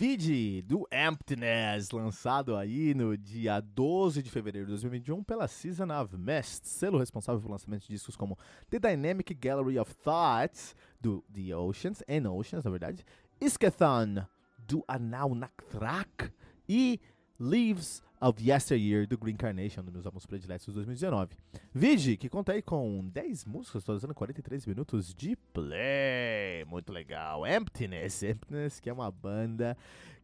Vide do Emptiness, lançado aí no dia 12 de fevereiro de 2021 pela Season of Mist, selo responsável pelo lançamento de discos como The Dynamic Gallery of Thoughts, do The Oceans, and Oceans, na verdade, Iskathon, do Anal Naktrak, e Leaves of Yesteryear, do Green Carnation, um dos meus álbuns prediletos de 2019. Vide, que conta aí com 10 músicas, usando 43 minutos de play. Muito legal. Emptiness, Emptiness, que é uma banda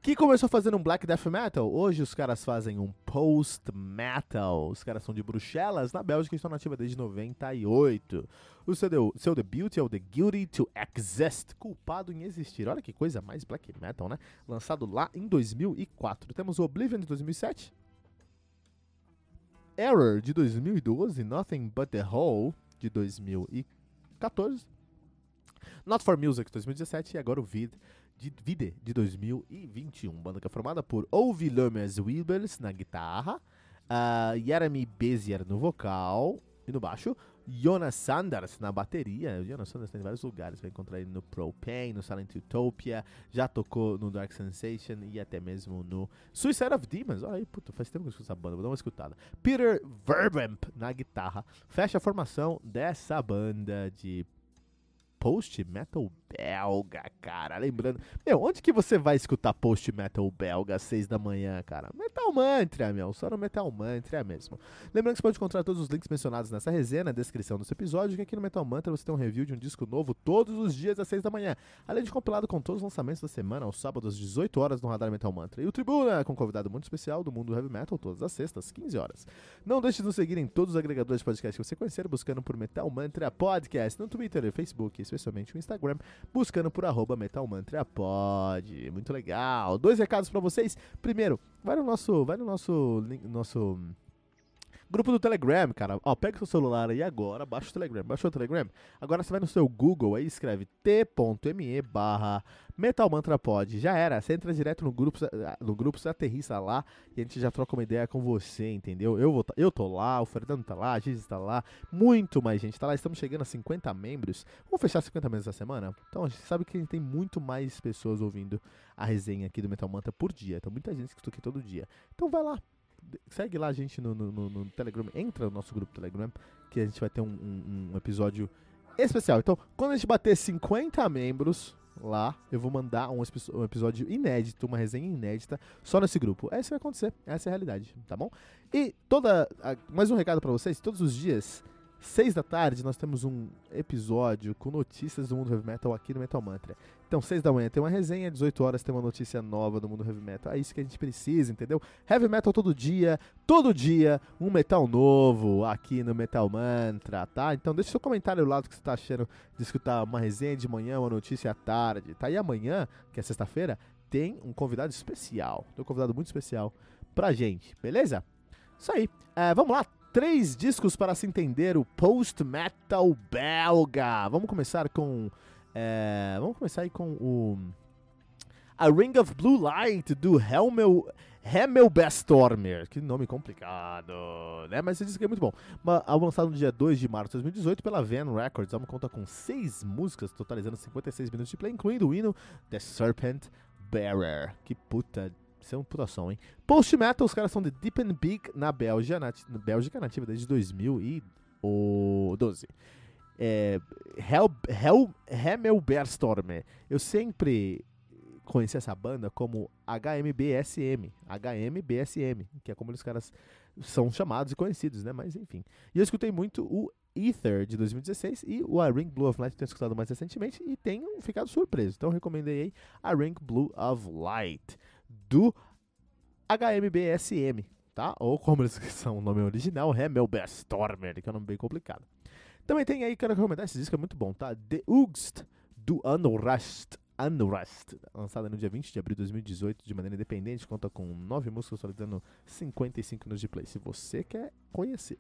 que começou fazendo um black death metal. Hoje os caras fazem um post metal. Os caras são de Bruxelas, na Bélgica, e estão nativa desde 98. O seu, seu debut é o The Guilty to Exist, culpado em existir. Olha que coisa mais black metal, né? Lançado lá em 2004. Temos o Oblivion de 2007. Error de 2012, Nothing But the Hole de 2014, Not For Music de 2017 e agora o Vid de Vide de 2021. Banda que é formada por Ovi Lomes Wilbers na guitarra, uh, Jeremy Bezier no vocal e no baixo, Jonas Sanders na bateria. O Jonas Sanders tem em vários lugares. Vai encontrar ele no Propane, no Silent Utopia. Já tocou no Dark Sensation e até mesmo no Suicide of Demons. Olha aí, puta, faz tempo que eu escuto essa banda. Vou dar uma escutada. Peter Vervamp na guitarra. Fecha a formação dessa banda de post-metal belga, cara. Lembrando, meu, onde que você vai escutar post-metal belga às 6 da manhã, cara? Metal Mantra, meu, só no Metal Mantra mesmo. Lembrando que você pode encontrar todos os links mencionados nessa resenha na descrição desse episódio, que aqui no Metal Mantra você tem um review de um disco novo todos os dias às 6 da manhã, além de compilado com todos os lançamentos da semana, aos sábados às 18 horas no Radar Metal Mantra. E o Tribuna, com um convidado muito especial do mundo heavy metal, todas as sextas, 15 horas. Não deixe de nos seguir em todos os agregadores de podcast que você conhecer, buscando por Metal Mantra Podcast, no Twitter e Facebook, especialmente no Instagram, buscando por arroba Metal Mantra Pod. Muito legal. Dois recados para vocês. Primeiro, vai no nosso, vai no nosso, nosso Grupo do Telegram, cara. Ó, pega o seu celular aí agora, baixa o Telegram. Baixou o Telegram? Agora você vai no seu Google aí, escreve t.me barra metalmantrapod. Já era, você entra direto no grupo, no grupo, você aterrissa lá e a gente já troca uma ideia com você, entendeu? Eu, vou, eu tô lá, o Fernando tá lá, a Giz tá lá, muito mais gente tá lá. Estamos chegando a 50 membros. Vamos fechar 50 membros essa semana? Então a gente sabe que a gente tem muito mais pessoas ouvindo a resenha aqui do Metal Mantra por dia. Então muita gente que escuta aqui todo dia. Então vai lá, segue lá a gente no, no, no, Telegram, entra no nosso grupo Telegram, que a gente vai ter um, um, um, episódio especial. Então, quando a gente bater 50 membros lá, eu vou mandar um, um episódio inédito, uma resenha inédita, só nesse grupo. Essa vai acontecer, essa é a realidade, tá bom? E toda. Mais um recado para vocês: todos os dias 6 da tarde nós temos um episódio com notícias do mundo heavy metal aqui no Metal Mantra. Então, 6 da manhã tem uma resenha, 18 horas tem uma notícia nova do mundo heavy metal. É isso que a gente precisa, entendeu? Heavy metal todo dia, todo dia, um metal novo aqui no Metal Mantra, tá? Então, deixa seu comentário lá do que você tá achando de escutar uma resenha de manhã, uma notícia à tarde, tá? E amanhã, que é sexta-feira, tem um convidado especial. Tem um convidado muito especial pra gente, beleza? Isso aí. É, vamos lá, três discos para se entender o post-metal belga. Vamos começar com. É, vamos começar aí com o. A Ring of Blue Light do Helmel. Hemmelbestormer, que nome complicado, né? Mas esse disco é muito bom. Álbum lançado no dia 2 de março de 2018 pela Van Records. Álbum conta com seis músicas, totalizando 56 minutos de play, incluindo o hino The Serpent Bearer. Que puta isso é uma putação, hein? Post Metal, os caras são de Deep and Big na Bélgica, na, Bélgica nativa desde 2012. É, Hell, Hell, Hemmelberstorm. Eu sempre conheci essa banda como HMBSM. HMBSM, que é como os caras são chamados e conhecidos, né? Mas enfim. E eu escutei muito o Ether de 2016 e o A Ring Blue of Light que eu tenho escutado mais recentemente e tenho ficado surpreso. Então recomendei aí A Ring Blue of Light do HMBSM, tá? Ou como eles são o nome original, Hemmelbestormer, que é um nome bem complicado. Também tem aí, quero recomendar esse disco, é muito bom, tá? The Ugst, do Unrust Unrest, lançada no dia 20 de abril de 2018 de maneira independente, conta com 9 músicas, totalizando 55 minutos de play. Se você quer conhecer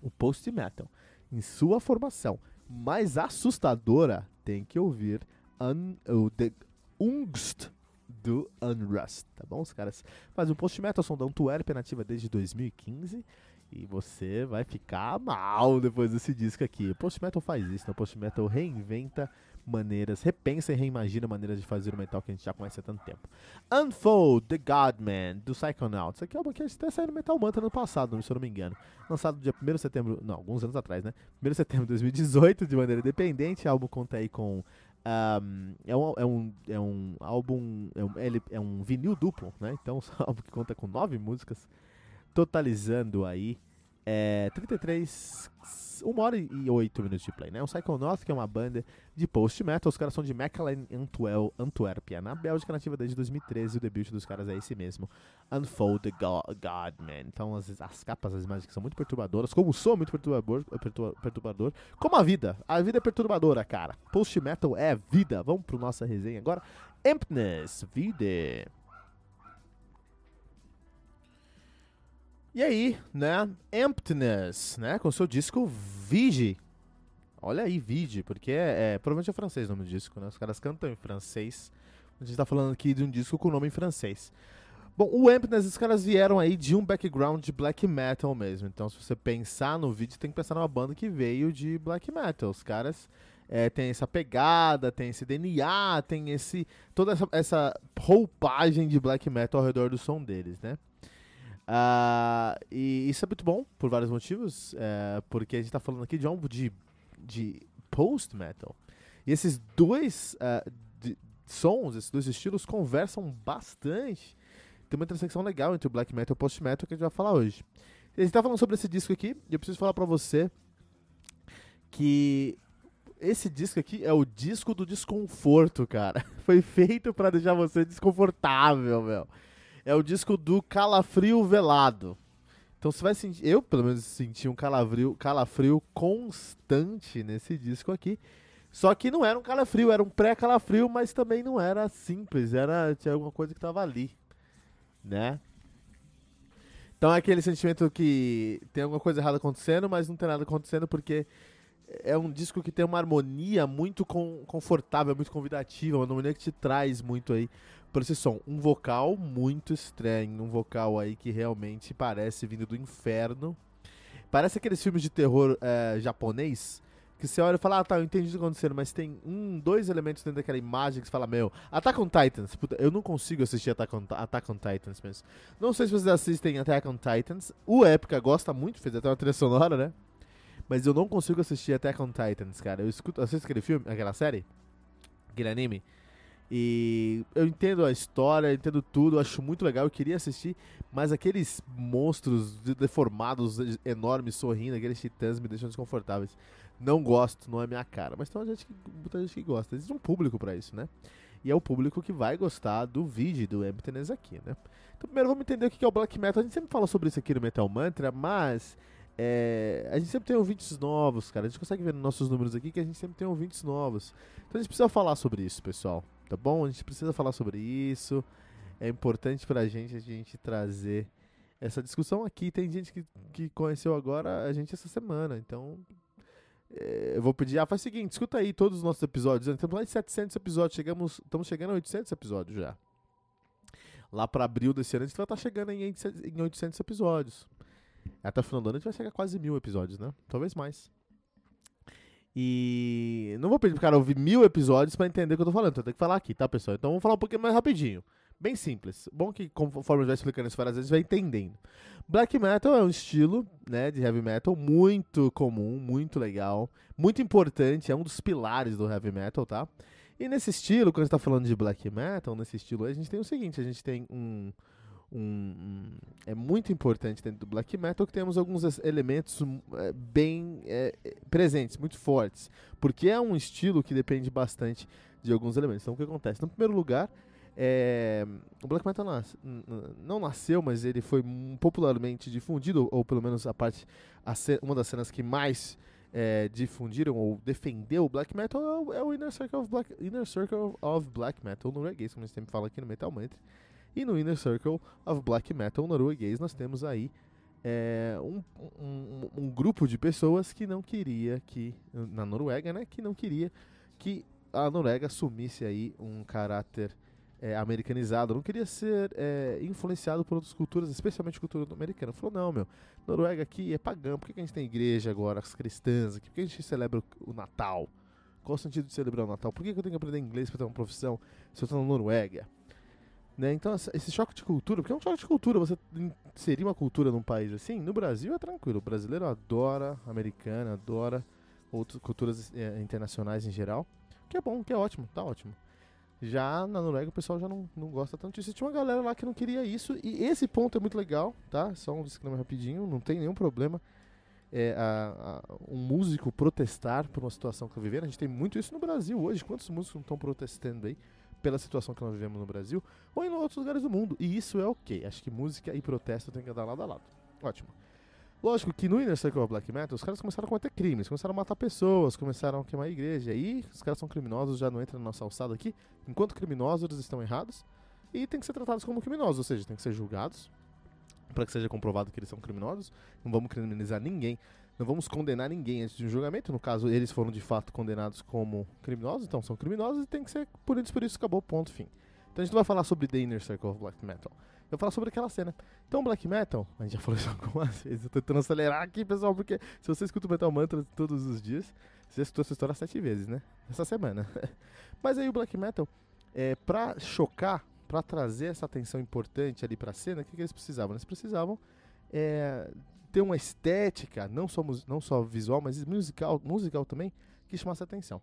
o post metal em sua formação mais assustadora, tem que ouvir un, o The Ungst do Unrust, tá bom? Os caras fazem o post metal, são da Antwerp, nativa desde 2015. E você vai ficar mal depois desse disco aqui. O post metal faz isso, né? O post metal reinventa maneiras, repensa e reimagina maneiras de fazer o metal que a gente já conhece há tanto tempo. Unfold, The Godman, do Psychonauts. Isso aqui é uma que até saiu no Metal Mantra no passado, se eu não me engano. Lançado dia 1 de setembro, não, alguns anos atrás, né? 1 de setembro de 2018, de maneira independente. O álbum conta aí com um, é, um, é, um, é um álbum, é um, é um vinil duplo, né? Então, é um álbum que conta com nove músicas, totalizando aí é, 33, 1 hora e 8 minutos de play, né? O Psychonauts, que é uma banda de post-metal, os caras são de Mechelen Antwerp, Antuérpia, na Bélgica, nativa desde 2013, o debut dos caras é esse mesmo, Unfold the God, God Man. Então as, as capas, as imagens são muito perturbadoras, como o som é muito perturbador, perturbador, como a vida, a vida é perturbadora, cara. Post-metal é vida. Vamos pro nossa resenha agora. Emptiness, vida. E aí, né? Emptiness, né? Com seu disco Vige. Olha aí, Vige, porque é, é, provavelmente é francês o nome do disco, né? Os caras cantam em francês. A gente tá falando aqui de um disco com nome em francês. Bom, o Emptiness, os caras vieram aí de um background de black metal mesmo. Então, se você pensar no vídeo, tem que pensar numa banda que veio de black metal. Os caras é, têm essa pegada, tem esse DNA, tem esse toda essa, essa roupagem de black metal ao redor do som deles, né? Uh, e isso é muito bom por vários motivos, uh, porque a gente está falando aqui de algo de, de post-metal. E esses dois uh, de, sons, esses dois estilos conversam bastante. Tem uma intersecção legal entre o black metal e o post-metal que a gente vai falar hoje. A gente está falando sobre esse disco aqui, e eu preciso falar para você que esse disco aqui é o disco do desconforto, cara. Foi feito para deixar você desconfortável, meu é o disco do Calafrio Velado. Então você vai sentir, eu pelo menos senti um calafrio, calafrio constante nesse disco aqui. Só que não era um calafrio, era um pré-calafrio, mas também não era simples, era tinha alguma coisa que tava ali, né? Então é aquele sentimento que tem alguma coisa errada acontecendo, mas não tem nada acontecendo porque é um disco que tem uma harmonia muito com, confortável, muito convidativa, uma harmonia que te traz muito aí por esse som. Um vocal muito estranho, um vocal aí que realmente parece vindo do inferno. Parece aqueles filmes de terror é, japonês, que você olha e fala, ah tá, eu entendi o que tá acontecendo, mas tem um, dois elementos dentro daquela imagem que você fala, meu, Attack on Titans, puta, eu não consigo assistir Attack on, Attack on Titans mesmo. Não sei se vocês assistem Attack on Titans, o Epica gosta muito, fez até uma trilha sonora, né? Mas eu não consigo assistir Attack on Titans, cara. Eu escuto, assisto aquele filme, aquela série, aquele anime, e eu entendo a história, entendo tudo, acho muito legal, eu queria assistir, mas aqueles monstros deformados, enormes, sorrindo, aqueles titãs me deixam desconfortáveis. Não gosto, não é minha cara. Mas tem gente que, muita gente que gosta. Existe um público para isso, né? E é o público que vai gostar do vídeo do Emptiness aqui, né? Então primeiro vamos entender o que é o Black Metal. A gente sempre fala sobre isso aqui no Metal Mantra, mas é, a gente sempre tem ouvintes novos, cara. A gente consegue ver nos nossos números aqui que a gente sempre tem ouvintes novos. Então a gente precisa falar sobre isso, pessoal tá bom? A gente precisa falar sobre isso. É importante pra gente a gente trazer essa discussão aqui. Tem gente que, que conheceu agora a gente essa semana, então é, eu vou pedir, ah, faz o seguinte, escuta aí todos os nossos episódios. Estamos lá em 700 episódios, chegamos, estamos chegando a 800 episódios já. Lá para abril desse ano a gente vai estar tá chegando em 800 episódios. Até o final do ano a gente vai chegar a quase mil episódios, né? Talvez mais. E não vou pedir pro cara ouvir mil episódios para entender o que eu tô falando, então eu tenho que falar aqui, tá, pessoal? Então vamos falar um pouquinho mais rapidinho. Bem simples. Bom que conforme eu já explicando isso várias vezes, vai entendendo. Black metal é um estilo, né, de heavy metal muito comum, muito legal, muito importante, é um dos pilares do heavy metal, tá? E nesse estilo, quando a gente tá falando de black metal, nesse estilo, a gente tem o seguinte, a gente tem um um, um, é muito importante dentro do black metal que temos alguns elementos é, bem é, presentes, muito fortes, porque é um estilo que depende bastante de alguns elementos. Então, o que acontece? No primeiro lugar, é, o black metal não nasceu, mas ele foi popularmente difundido, ou pelo menos a parte, a uma das cenas que mais é, difundiram ou defendeu o black metal é o Inner Circle of Black, Inner Circle of Black Metal norueguês, como a gente sempre fala aqui no Metal Mantra. E no Inner Circle of Black Metal norueguês nós temos aí é, um, um, um, grupo de pessoas que não queria que, na Noruega, né, que não queria que a Noruega assumisse aí um caráter é, americanizado, não queria ser é, influenciado por outras culturas, especialmente cultura americana. Falou, não, meu, Noruega aqui é pagã, por que, a gente tem igreja agora, as cristãs aqui, por que a gente celebra o Natal? Qual o sentido de celebrar o Natal? Por que eu tenho que aprender inglês para ter uma profissão se eu estou na Noruega? Né? Então, esse choque de cultura, porque é um choque de cultura, você inserir uma cultura num país assim, no Brasil é tranquilo. O brasileiro adora americana, adora outras culturas é, internacionais em geral, que é bom, que é ótimo, tá ótimo. Já na Noruega o pessoal já não, não gosta tanto disso. Tinha uma galera lá que não queria isso, e esse ponto é muito legal, tá? Só um disclaimer rapidinho, não tem nenhum problema é, a, a, um músico protestar por uma situação que está vivendo. A gente tem muito isso no Brasil hoje. Quantos músicos não estão protestando aí? Pela situação que nós vivemos no Brasil ou em outros lugares do mundo. E isso é ok. Acho que música e protesto tem que andar lado a lado. Ótimo. Lógico que no Inner Circle of Black Metal os caras começaram a cometer crimes, começaram a matar pessoas, começaram a queimar a igreja. E os caras são criminosos, já não entram na nossa alçada aqui. Enquanto criminosos, eles estão errados e tem que ser tratados como criminosos, ou seja, tem que ser julgados para que seja comprovado que eles são criminosos. Não vamos criminalizar ninguém não vamos condenar ninguém antes de um julgamento. No caso, eles foram de fato condenados como criminosos, então são criminosos e tem que ser punidos por isso, acabou, ponto, fim. Então a gente não vai falar sobre The Inner Circle of Black Metal. Eu vou falar sobre aquela cena. Então, Black Metal, a gente já falou isso algumas vezes, eu tô tentando acelerar aqui, pessoal, porque se você escuta o Metal Mantra todos os dias, você escutou essa história sete vezes, né? Essa semana. Mas aí o Black Metal, é, pra chocar, pra trazer essa atenção importante ali pra cena, o que, que eles precisavam? Eles precisavam é, ter uma estética, não só, não só visual, mas musical, musical também, que chamasse atenção.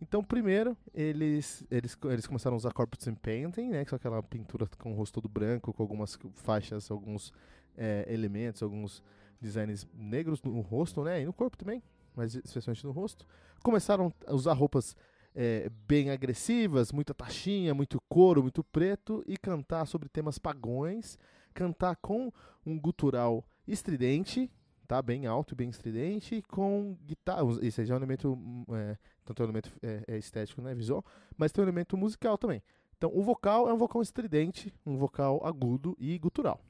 Então, primeiro, eles, eles, eles começaram a usar corpus painting, né, que é aquela pintura com o rosto todo branco, com algumas faixas, alguns é, elementos, alguns designs negros no rosto, né, e no corpo também, mas especialmente no rosto. Começaram a usar roupas é, bem agressivas, muita taxinha, muito couro, muito preto, e cantar sobre temas pagões, cantar com um gutural estridente, tá? Bem alto e bem estridente, com guitarra. Esse já é um elemento, hum, é, tanto é um elemento é, é estético, né, visual, mas tem um elemento musical também. Então, o vocal é um vocal estridente, um vocal agudo e gutural.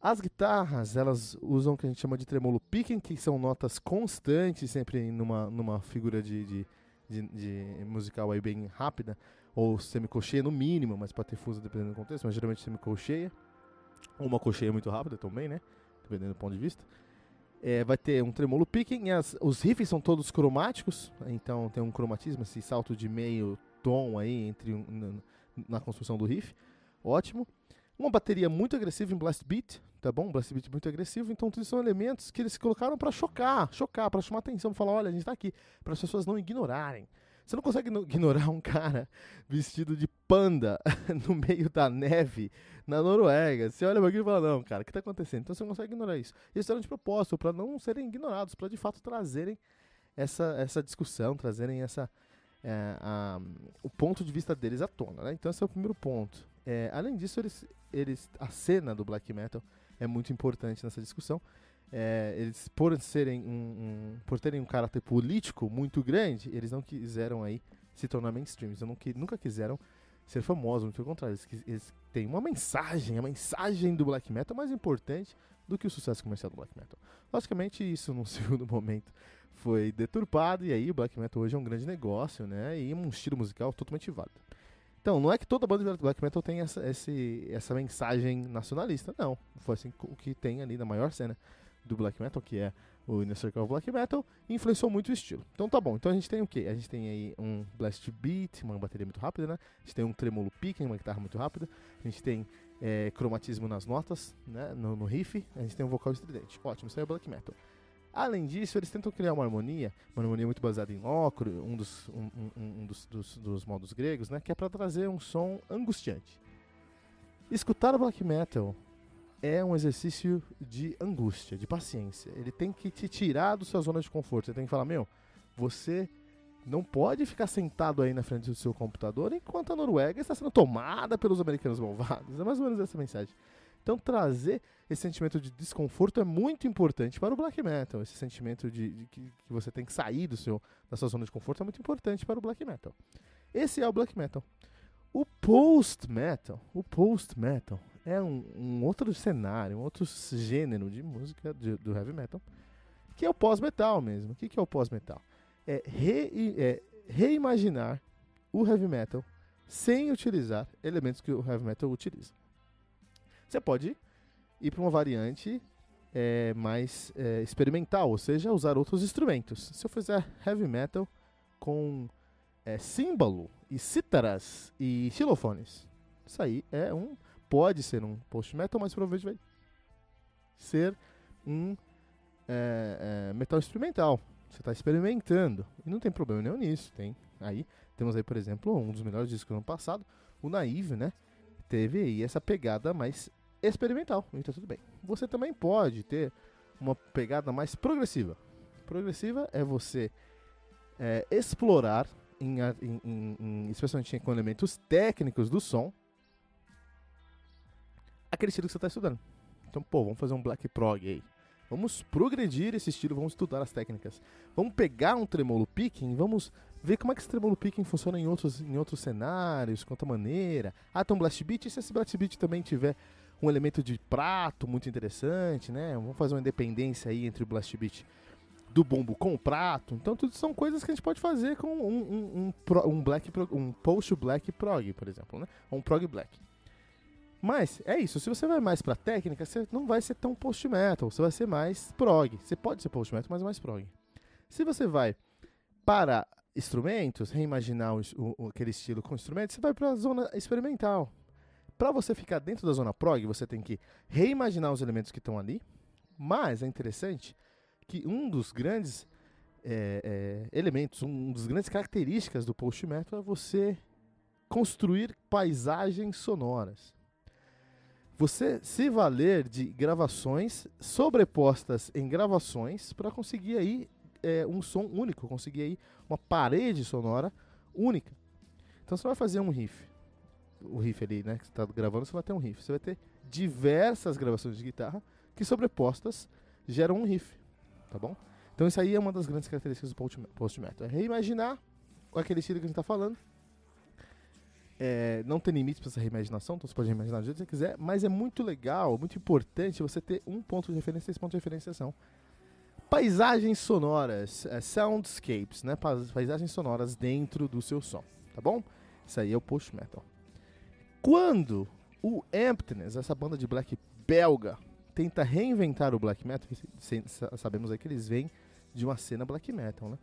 As guitarras, elas usam o que a gente chama de tremolo picking, que são notas constantes, sempre numa, numa figura de, de, de, de musical aí bem rápida, ou semicolcheia no mínimo, mas pode ter fuso dependendo do contexto, mas geralmente semicolcheia. Ou uma colcheia muito rápida também, né? Dependendo do ponto de vista. É, vai ter um tremolo picking, as, os riffs são todos cromáticos, então tem um cromatismo, esse salto de meio tom aí entre na, na, construção do riff, ótimo. Uma bateria muito agressiva em blast beat, tá bom? Um blast beat muito agressivo, então tudo são elementos que eles colocaram para chocar, chocar, para chamar atenção, falar, olha, a gente tá aqui, para as pessoas não ignorarem. Você não consegue ignorar um cara vestido de panda no meio da neve na Noruega. Você olha para aquilo e fala, não, cara, o que está acontecendo? Então você não consegue ignorar isso. Eles eram de propósito, para não serem ignorados, para de fato trazerem essa, essa discussão, trazerem essa, é, a, o ponto de vista deles à tona. Né? Então esse é o primeiro ponto. É, além disso, eles, eles, a cena do black metal é muito importante nessa discussão é, eles por serem um, um, por terem um caráter político muito grande, eles não quiseram aí se tornar mainstream. Não, nunca quiseram ser famosos, muito pelo contrário, eles, eles têm uma mensagem, a mensagem do black metal é mais importante do que o sucesso comercial do black metal. Logicamente, isso num segundo momento foi deturpado e aí o black metal hoje é um grande negócio, né? E um estilo musical totalmente válido. Então, não é que toda banda de black metal tem essa, esse, essa mensagem nacionalista, não. Foi assim o que tem ali na maior cena do black metal, que é o Inner Circle of Black Metal, influenciou muito o estilo. Então tá bom, então a gente tem o que? A gente tem aí um blast beat, uma bateria muito rápida, né? A gente tem um tremolo picking, uma guitarra muito rápida. A gente tem é, cromatismo nas notas, né? No, no, riff. A gente tem um vocal estridente. Ótimo, isso aí é black metal. Além disso, eles tentam criar uma harmonia, uma harmonia muito baseada em ocro, um dos, um, um, um dos, dos, dos, modos gregos, né? Que é para trazer um som angustiante. Escutar o black metal é um exercício de angústia, de paciência. Ele tem que te tirar da sua zona de conforto. Você tem que falar, meu, você não pode ficar sentado aí na frente do seu computador enquanto a Noruega está sendo tomada pelos americanos malvados. É mais ou menos essa mensagem. Então trazer esse sentimento de desconforto é muito importante para o black metal. Esse sentimento de, de que, que, você tem que sair do seu, da sua zona de conforto é muito importante para o black metal. Esse é o black metal. O post metal, o post metal é um, um outro cenário, um outro gênero de música de, do heavy metal, que é o pós-metal mesmo. O que, que é o pós-metal? É, re, é reimaginar o heavy metal sem utilizar elementos que o heavy metal utiliza. Você pode ir para uma variante é, mais é, experimental, ou seja, usar outros instrumentos. Se eu fizer heavy metal com é, símbolo e cítaras e xilofones, isso aí é um pode ser um post metal, mas provavelmente vai ser um é, é, metal experimental. Você está experimentando e não tem problema nenhum nisso. Tem aí temos aí por exemplo um dos melhores discos do ano passado, o Naive, né? Teve aí essa pegada mais experimental, então tudo bem. Você também pode ter uma pegada mais progressiva. Progressiva é você é, explorar, em, em, em, especialmente com elementos técnicos do som, aquele estilo que você está estudando. Então, pô, vamos fazer um black prog aí. Vamos progredir esse estilo, vamos estudar as técnicas. Vamos pegar um tremolo picking, vamos ver como é que esse tremolo picking funciona em outros, em outros cenários, quanta maneira. Ah, tem um blast beat, e se esse blast beat também tiver um elemento de prato muito interessante, né? Vamos fazer uma independência aí entre o blast beat do bombo com o prato. Então, tudo são coisas que a gente pode fazer com um, um, um, um black, um post black prog, por exemplo, né? Ou um prog black. Mas é isso, se você vai mais pra técnica, você não vai ser tão post metal, você vai ser mais prog. Você pode ser post metal, mas mais prog. Se você vai para instrumentos, reimaginar o, o, aquele estilo com instrumentos, você vai para a zona experimental. Para você ficar dentro da zona prog, você tem que reimaginar os elementos que estão ali. Mas é interessante que um dos grandes é, é, elementos, um dos grandes características do post metal é você construir paisagens sonoras. Você se valer de gravações sobrepostas em gravações para conseguir aí é, um som único, conseguir aí uma parede sonora única. Então você vai fazer um riff o riff ali, né, que você está gravando, você vai ter um riff. Você vai ter diversas gravações de guitarra que sobrepostas geram um riff, tá bom? Então isso aí é uma das grandes características do post-metal. É reimaginar aquele estilo que a gente está falando. É, não tem limites para essa reimaginação, então você pode reimaginar do jeito que você quiser, mas é muito legal, muito importante você ter um ponto de referência e esse ponto de referência são paisagens sonoras, é, soundscapes, né? Paisagens sonoras dentro do seu som, tá bom? Isso aí é o post-metal. Quando o Emptiness, essa banda de black belga, tenta reinventar o black metal, sabemos aí que eles vêm de uma cena black metal, né?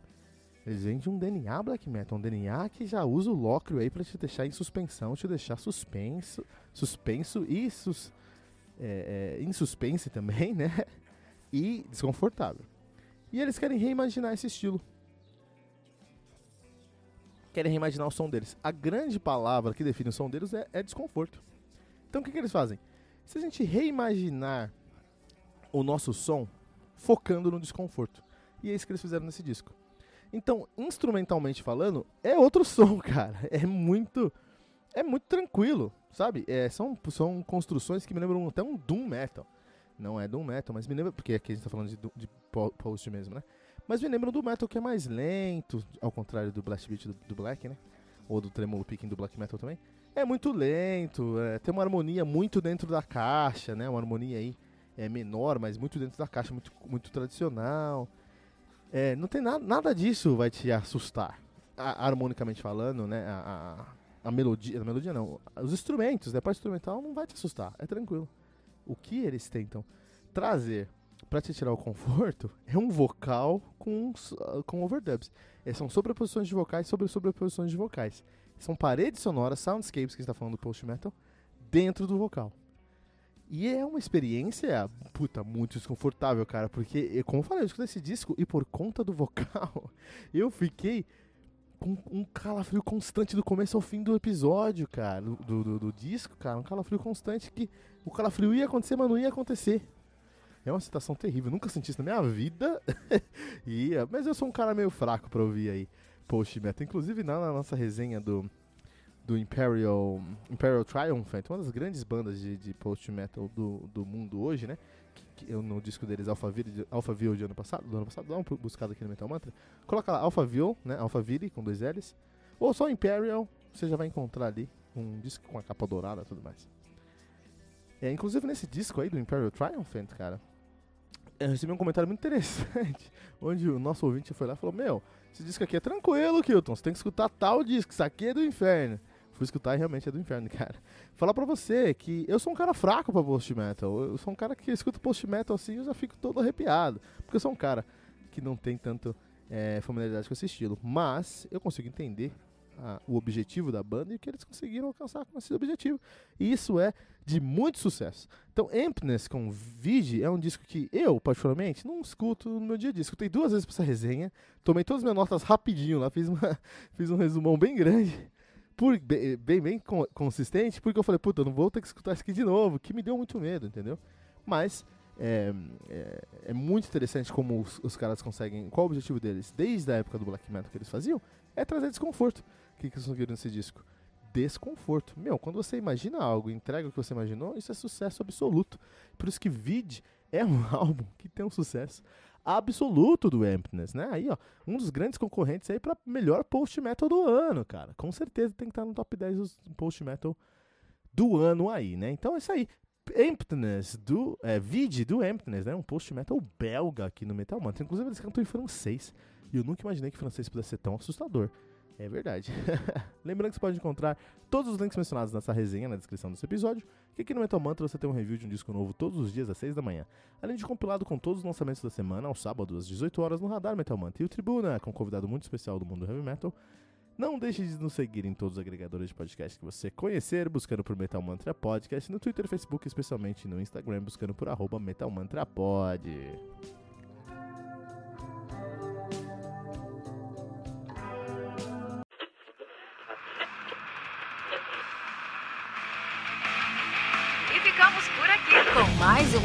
Eles vêm de um DNA black metal, um DNA que já usa o lócrio aí para te deixar em suspensão, te deixar suspenso, suspenso e sus, é, é, em suspense também, né? E desconfortável. E eles querem reimaginar esse estilo querem reimaginar o som deles. A grande palavra que define o som deles é, é desconforto. Então o que, que eles fazem? Se a gente reimaginar o nosso som focando no desconforto. E é isso que eles fizeram nesse disco. Então, instrumentalmente falando, é outro som, cara. É muito. É muito tranquilo, sabe? É, são, são construções que me lembram até um Doom Metal. Não é Doom Metal, mas me lembra. Porque aqui a gente tá falando de, de post mesmo, né? Mas me lembram do metal que é mais lento, ao contrário do blast beat do, do black, né? Ou do tremolo picking do black metal também. É muito lento, é, tem uma harmonia muito dentro da caixa, né? Uma harmonia aí é menor, mas muito dentro da caixa, muito, muito tradicional. É, não tem nada, nada disso vai te assustar, a, harmonicamente falando, né? A, a, a, melodia, a melodia não, os instrumentos, né? a parte instrumental não vai te assustar, é tranquilo. O que eles tentam trazer para te tirar o conforto, é um vocal com, com overdubs. É, são sobreposições de vocais sobre sobreposições de vocais. São paredes sonoras, soundscapes que a gente tá falando do post metal, dentro do vocal. E é uma experiência, puta, muito desconfortável, cara, porque, como eu falei, eu escutei esse disco e por conta do vocal, eu fiquei com um calafrio constante do começo ao fim do episódio, cara, do, do, do disco, cara, um calafrio constante que o calafrio ia acontecer, mas não ia acontecer. É uma situação terrível. Nunca senti isso na minha vida. e, mas eu sou um cara meio fraco pra ouvir aí post metal. Inclusive na, na nossa resenha do, do Imperial, Imperial Triumphant, uma das grandes bandas de, de post-metal do, do mundo hoje, né? Que, que no disco deles, Alphaville, Alphaville de ano passado, do ano passado, dá uma buscada aqui no Metal Mantra. Coloca lá Alphaville, né? Alphaville com dois L's. Ou só Imperial, você já vai encontrar ali um disco com a capa dourada e tudo mais. É, inclusive nesse disco aí do Imperial Triumphant, cara, eu recebi um comentário muito interessante, onde o nosso ouvinte foi lá e falou, meu, esse disco aqui é tranquilo, Kilton, você tem que escutar tal disco, isso aqui é do inferno. Fui escutar e realmente é do inferno, cara. Falar pra você que eu sou um cara fraco pra post metal. Eu sou um cara que escuta post metal assim e já fico todo arrepiado. Porque eu sou um cara que não tem tanto é, familiaridade com esse estilo. Mas eu consigo entender a, o objetivo da banda e o que eles conseguiram alcançar com esse objetivo. E isso é de muito sucesso. Então, Emptiness com Vigi é um disco que eu, particularmente, não escuto no meu dia a dia. Escutei duas vezes pra essa resenha, tomei todas as minhas notas rapidinho lá, fiz, uma, fiz um resumão bem grande por, bem, bem, bem consistente, porque eu falei, puta, eu não vou ter que escutar isso aqui de novo, que me deu muito medo, entendeu? Mas é, é, é muito interessante como os, os, caras conseguem. Qual o objetivo deles? Desde a época do black metal que eles faziam, é trazer desconforto. O que, que eles conseguiram nesse disco? Desconforto. Meu, quando você imagina algo, entrega o que você imaginou, isso é sucesso absoluto. Por isso que Vid é um álbum que tem um sucesso absoluto do Emptiness, né? Aí, ó, um dos grandes concorrentes aí para melhor post metal do ano, cara. Com certeza tem que estar no top 10 dos post metal do ano aí, né? Então é isso aí. Emptiness do é, Vid do Emptiness, né? Um post metal belga aqui no Metal Mantra. Inclusive eles cantam em francês. E eu nunca imaginei que francês pudesse ser tão assustador. É verdade. Lembrando que você pode encontrar todos os links mencionados nessa resenha na descrição desse episódio, que aqui no Metal Mantra você tem um review de um disco novo todos os dias às 6 da manhã, além de compilado com todos os lançamentos da semana, aos sábados às 18 horas no Radar Metal Mantra e o Tribuna, com um convidado muito especial do mundo heavy metal. Não deixe de nos seguir em todos os agregadores de podcast que você conhecer, buscando por Metal Mantra Podcast, no Twitter Facebook, especialmente no Instagram, buscando por arroba Metal Mantra Pod.